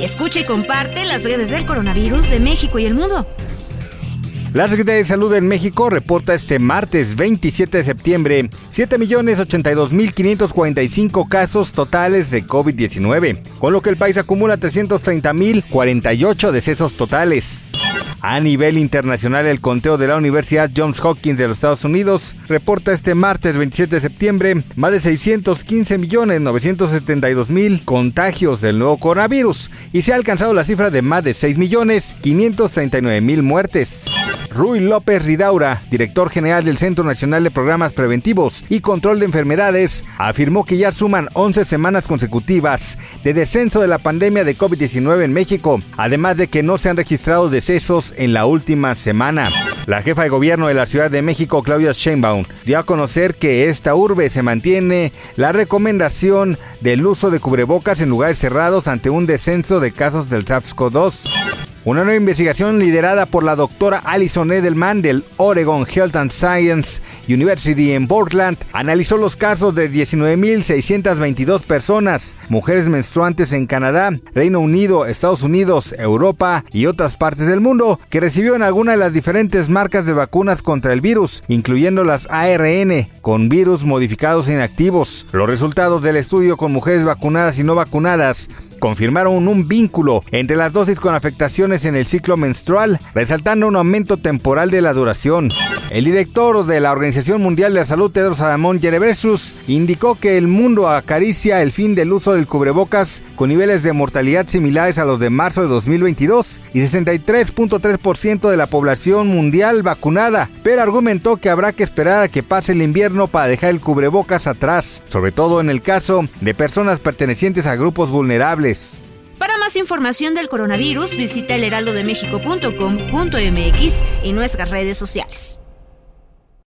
Escucha y comparte las breves del coronavirus de México y el mundo. La Secretaría de Salud en México reporta este martes 27 de septiembre 7.082.545 casos totales de COVID-19, con lo que el país acumula 330.048 decesos totales. A nivel internacional, el conteo de la Universidad Johns Hopkins de los Estados Unidos reporta este martes 27 de septiembre más de 615.972.000 contagios del nuevo coronavirus y se ha alcanzado la cifra de más de 6.539.000 muertes. Rui López Ridaura, director general del Centro Nacional de Programas Preventivos y Control de Enfermedades, afirmó que ya suman 11 semanas consecutivas de descenso de la pandemia de COVID-19 en México, además de que no se han registrado decesos en la última semana. La jefa de gobierno de la Ciudad de México, Claudia Sheinbaum, dio a conocer que esta urbe se mantiene la recomendación del uso de cubrebocas en lugares cerrados ante un descenso de casos del SARS-CoV-2. Una nueva investigación liderada por la doctora Alison Edelman del Oregon Health and Science University en Portland analizó los casos de 19.622 personas, mujeres menstruantes en Canadá, Reino Unido, Estados Unidos, Europa y otras partes del mundo que recibieron alguna de las diferentes marcas de vacunas contra el virus, incluyendo las ARN con virus modificados inactivos. Los resultados del estudio con mujeres vacunadas y no vacunadas confirmaron un vínculo entre las dosis con afectaciones en el ciclo menstrual, resaltando un aumento temporal de la duración. El director de la Organización Mundial de la Salud, Tedros Adhanom Ghebreyesus, indicó que el mundo acaricia el fin del uso del cubrebocas con niveles de mortalidad similares a los de marzo de 2022 y 63.3% de la población mundial vacunada, pero argumentó que habrá que esperar a que pase el invierno para dejar el cubrebocas atrás, sobre todo en el caso de personas pertenecientes a grupos vulnerables. Para más información del coronavirus, visita elheraldodemexico.com.mx y nuestras redes sociales.